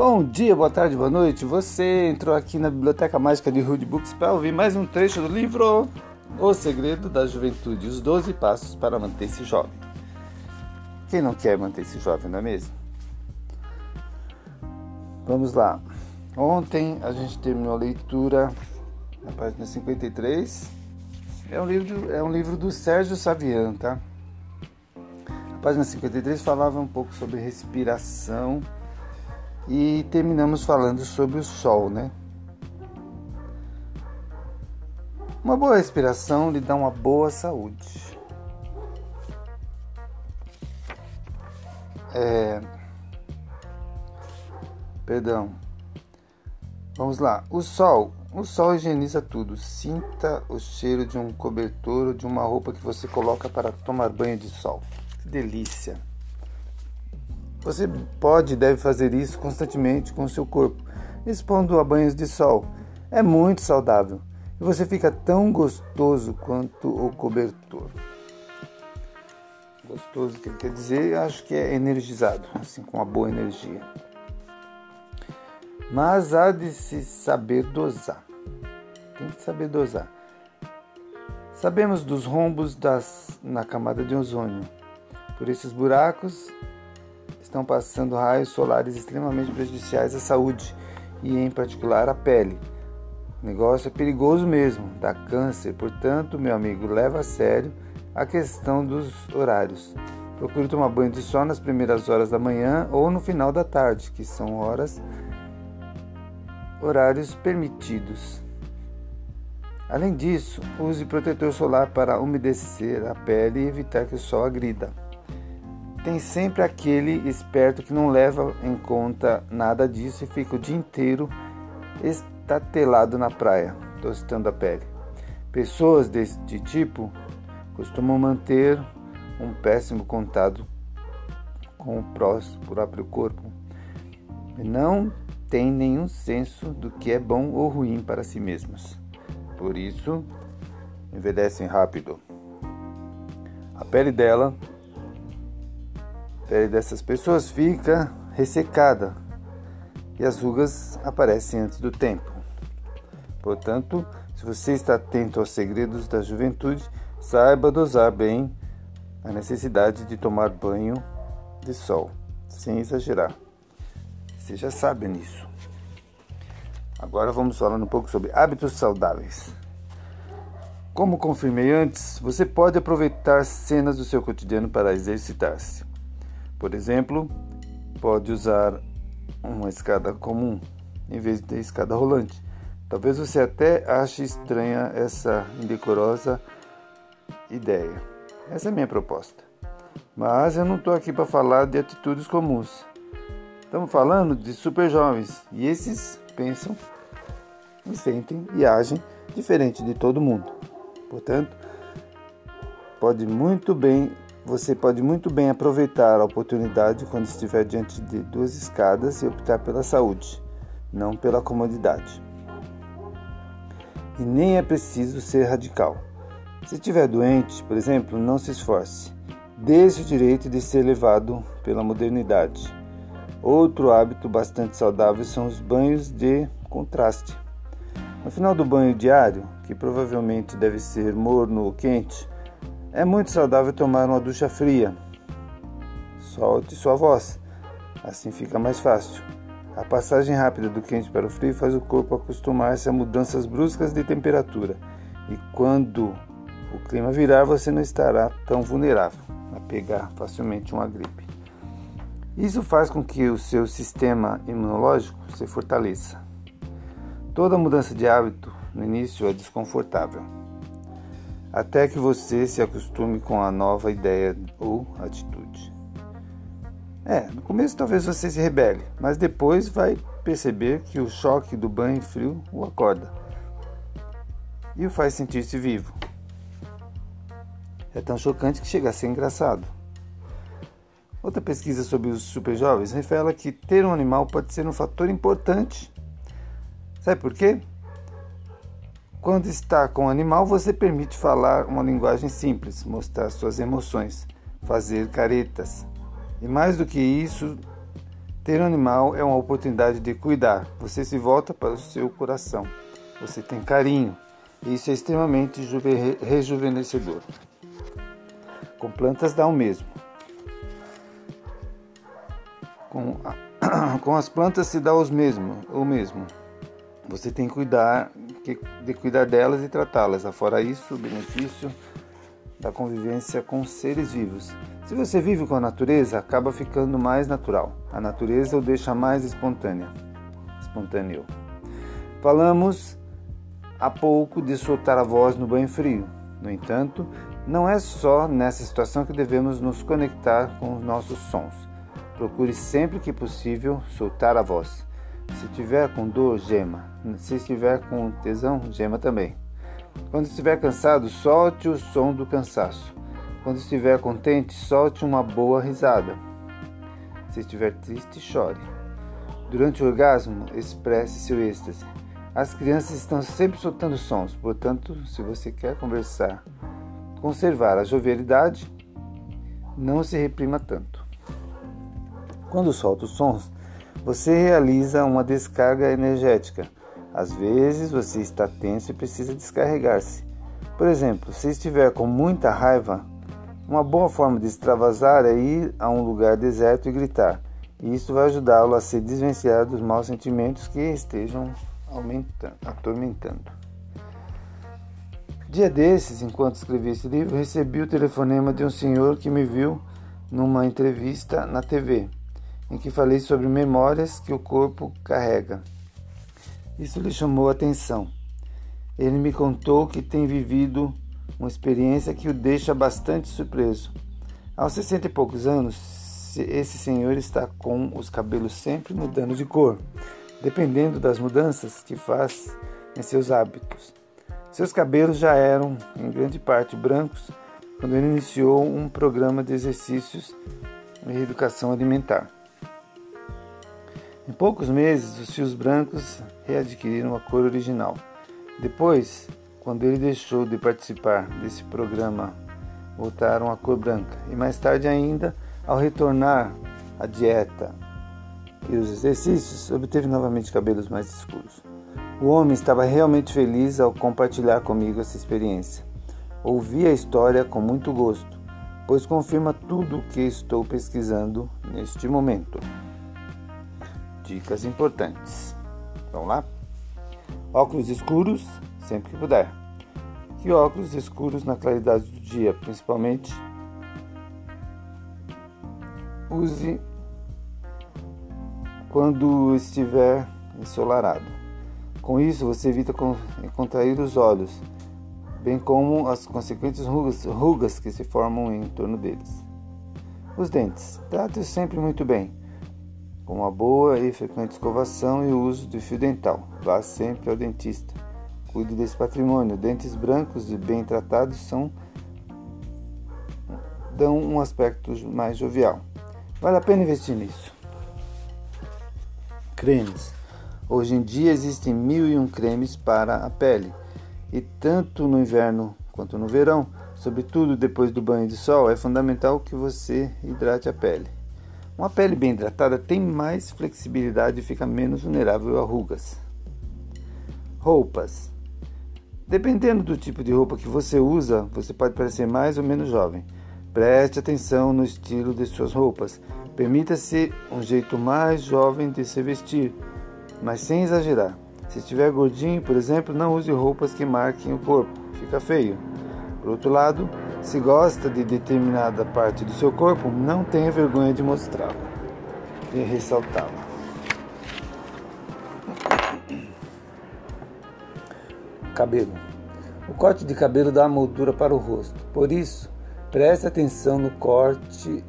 Bom dia, boa tarde, boa noite. Você entrou aqui na Biblioteca Mágica de Rude Books para ouvir mais um trecho do livro O Segredo da Juventude, os 12 passos para manter-se jovem. Quem não quer manter-se jovem, não é mesmo? Vamos lá. Ontem a gente terminou a leitura na página 53. É um livro, é um livro do Sérgio Savian, tá? A página 53 falava um pouco sobre respiração e terminamos falando sobre o sol, né? Uma boa respiração lhe dá uma boa saúde. É... Perdão. Vamos lá. O sol. O sol higieniza tudo. Sinta o cheiro de um cobertor ou de uma roupa que você coloca para tomar banho de sol. Que delícia! Você pode e deve fazer isso constantemente com o seu corpo, expondo a banhos de sol. É muito saudável e você fica tão gostoso quanto o cobertor. Gostoso que quer dizer, acho que é energizado, assim com uma boa energia. Mas há de se saber dosar. Tem que saber dosar. Sabemos dos rombos das, na camada de ozônio. Por esses buracos estão passando raios solares extremamente prejudiciais à saúde e, em particular, à pele. O negócio é perigoso mesmo, dá câncer, portanto, meu amigo, leva a sério a questão dos horários. Procure tomar banho de sol nas primeiras horas da manhã ou no final da tarde, que são horas horários permitidos. Além disso, use protetor solar para umedecer a pele e evitar que o sol agrida tem sempre aquele esperto que não leva em conta nada disso e fica o dia inteiro estatelado na praia, tostando a pele. Pessoas deste tipo costumam manter um péssimo contato com o próprio corpo não têm nenhum senso do que é bom ou ruim para si mesmos. Por isso, envelhecem rápido. A pele dela pele dessas pessoas fica ressecada e as rugas aparecem antes do tempo. Portanto, se você está atento aos segredos da juventude, saiba dosar bem a necessidade de tomar banho de sol, sem exagerar. Você já sabe nisso. Agora vamos falando um pouco sobre hábitos saudáveis. Como confirmei antes, você pode aproveitar cenas do seu cotidiano para exercitar-se. Por exemplo, pode usar uma escada comum em vez de escada rolante. Talvez você até ache estranha essa indecorosa ideia. Essa é a minha proposta. Mas eu não estou aqui para falar de atitudes comuns. Estamos falando de super jovens e esses pensam e sentem e agem diferente de todo mundo. Portanto, pode muito bem você pode muito bem aproveitar a oportunidade quando estiver diante de duas escadas e optar pela saúde, não pela comodidade. E nem é preciso ser radical. Se estiver doente, por exemplo, não se esforce. Dê-se o direito de ser levado pela modernidade. Outro hábito bastante saudável são os banhos de contraste. No final do banho diário, que provavelmente deve ser morno ou quente, é muito saudável tomar uma ducha fria. Solte sua voz, assim fica mais fácil. A passagem rápida do quente para o frio faz o corpo acostumar-se a mudanças bruscas de temperatura, e quando o clima virar, você não estará tão vulnerável a pegar facilmente uma gripe. Isso faz com que o seu sistema imunológico se fortaleça. Toda mudança de hábito no início é desconfortável até que você se acostume com a nova ideia ou atitude. É, no começo talvez você se rebele, mas depois vai perceber que o choque do banho frio o acorda e o faz sentir-se vivo. É tão chocante que chega a ser engraçado. Outra pesquisa sobre os superjovens revela que ter um animal pode ser um fator importante. Sabe por quê? Quando está com o animal, você permite falar uma linguagem simples, mostrar suas emoções, fazer caretas. E mais do que isso, Ter um animal é uma oportunidade de cuidar. Você se volta para o seu coração. Você tem carinho. Isso é extremamente rejuvenescedor. Com plantas dá o mesmo. Com, a, com as plantas se dá os mesmo, o mesmo. Você tem que cuidar de cuidar delas e tratá-las. Afora isso, o benefício da convivência com seres vivos. Se você vive com a natureza, acaba ficando mais natural. A natureza o deixa mais espontânea. Espontâneo. Falamos há pouco de soltar a voz no banho frio. No entanto, não é só nessa situação que devemos nos conectar com os nossos sons. Procure sempre que possível soltar a voz. Se tiver com dor, gema. Se estiver com tesão, gema também. Quando estiver cansado, solte o som do cansaço. Quando estiver contente, solte uma boa risada. Se estiver triste, chore. Durante o orgasmo, expresse seu êxtase. As crianças estão sempre soltando sons, portanto, se você quer conversar, conservar a jovialidade, não se reprima tanto. Quando solta os sons, você realiza uma descarga energética. Às vezes você está tenso e precisa descarregar-se. Por exemplo, se estiver com muita raiva, uma boa forma de extravasar é ir a um lugar deserto e gritar. E isso vai ajudá-lo a se desvencilhar dos maus sentimentos que estejam atormentando. Dia desses, enquanto escrevi esse livro, recebi o telefonema de um senhor que me viu numa entrevista na TV, em que falei sobre memórias que o corpo carrega. Isso lhe chamou a atenção. Ele me contou que tem vivido uma experiência que o deixa bastante surpreso. Aos sessenta e poucos anos, esse senhor está com os cabelos sempre mudando de cor dependendo das mudanças que faz em seus hábitos. Seus cabelos já eram, em grande parte, brancos quando ele iniciou um programa de exercícios e educação alimentar. Em poucos meses, os fios brancos readquiriram a cor original. Depois, quando ele deixou de participar desse programa, voltaram à cor branca. E mais tarde ainda, ao retornar à dieta e os exercícios, obteve novamente cabelos mais escuros. O homem estava realmente feliz ao compartilhar comigo essa experiência. Ouvi a história com muito gosto, pois confirma tudo o que estou pesquisando neste momento. Dicas importantes. Vamos lá? Óculos escuros sempre que puder. Que óculos escuros na claridade do dia, principalmente. Use quando estiver ensolarado. Com isso, você evita contrair os olhos, bem como as consequentes rugas, rugas que se formam em torno deles. Os dentes. Trate-os sempre muito bem, uma boa e frequente escovação e o uso de fio dental. Vá sempre ao dentista. Cuide desse patrimônio. Dentes brancos e bem tratados são dão um aspecto mais jovial. Vale a pena investir nisso. Cremes. Hoje em dia existem mil e um cremes para a pele, e tanto no inverno quanto no verão, sobretudo depois do banho de sol, é fundamental que você hidrate a pele. Uma pele bem hidratada tem mais flexibilidade e fica menos vulnerável a rugas. Roupas. Dependendo do tipo de roupa que você usa, você pode parecer mais ou menos jovem. Preste atenção no estilo de suas roupas. Permita-se um jeito mais jovem de se vestir, mas sem exagerar. Se estiver gordinho, por exemplo, não use roupas que marquem o corpo, fica feio. Por outro lado, se gosta de determinada parte do seu corpo, não tenha vergonha de mostrá-la e ressaltá-la. Cabelo. O corte de cabelo dá moldura para o rosto. Por isso, preste atenção no corte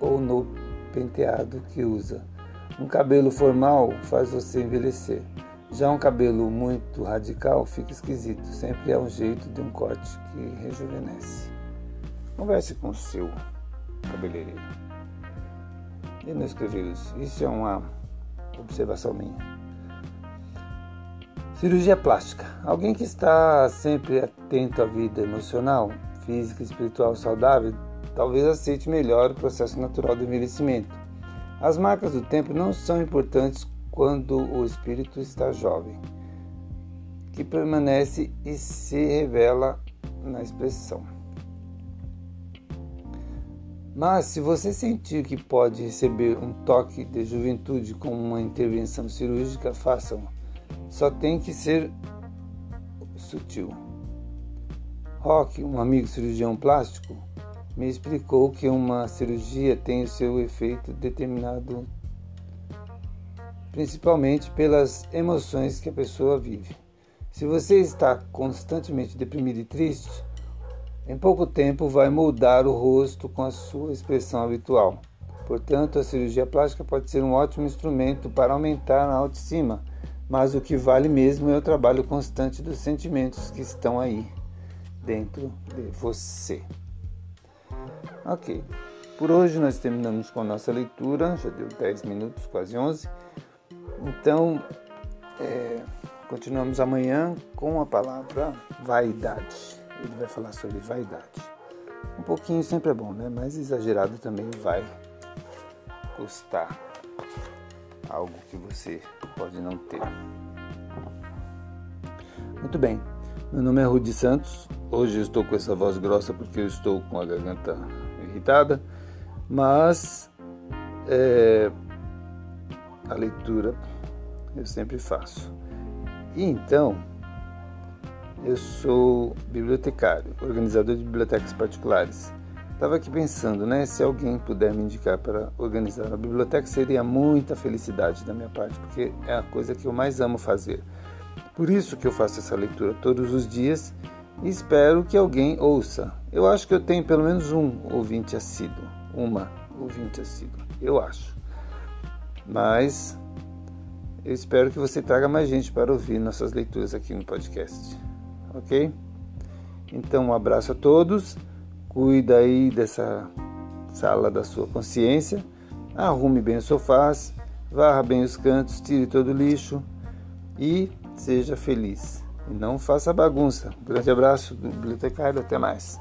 ou no penteado que usa. Um cabelo formal faz você envelhecer. Já um cabelo muito radical fica esquisito. Sempre é um jeito de um corte que rejuvenesce. Converse com o seu cabeleireiro. E não escrever isso. Isso é uma observação minha. Cirurgia plástica. Alguém que está sempre atento à vida emocional, física e espiritual saudável talvez aceite melhor o processo natural do envelhecimento. As marcas do tempo não são importantes quando o espírito está jovem, que permanece e se revela na expressão. Mas se você sentir que pode receber um toque de juventude com uma intervenção cirúrgica, façam. Só tem que ser sutil. Rock, um amigo cirurgião plástico, me explicou que uma cirurgia tem o seu efeito determinado principalmente pelas emoções que a pessoa vive. Se você está constantemente deprimido e triste, em pouco tempo vai moldar o rosto com a sua expressão habitual. Portanto, a cirurgia plástica pode ser um ótimo instrumento para aumentar a autoestima, mas o que vale mesmo é o trabalho constante dos sentimentos que estão aí dentro de você. Ok, por hoje nós terminamos com a nossa leitura, já deu 10 minutos, quase 11. Então, é, continuamos amanhã com a palavra vaidade. Ele vai falar sobre vaidade. Um pouquinho sempre é bom, né? Mas exagerado também vai custar algo que você pode não ter. Muito bem. Meu nome é Rudi Santos. Hoje eu estou com essa voz grossa porque eu estou com a garganta irritada, mas é, a leitura eu sempre faço. E então, eu sou bibliotecário, organizador de bibliotecas particulares. Estava aqui pensando, né? Se alguém puder me indicar para organizar uma biblioteca, seria muita felicidade da minha parte, porque é a coisa que eu mais amo fazer. Por isso que eu faço essa leitura todos os dias e espero que alguém ouça. Eu acho que eu tenho pelo menos um ouvinte assíduo, uma ouvinte assíduo, eu acho. Mas eu espero que você traga mais gente para ouvir nossas leituras aqui no podcast. Ok? Então, um abraço a todos. Cuida aí dessa sala da sua consciência. Arrume bem os sofás, varra bem os cantos, tire todo o lixo e seja feliz. E não faça bagunça. Um grande abraço do bibliotecário. Até mais.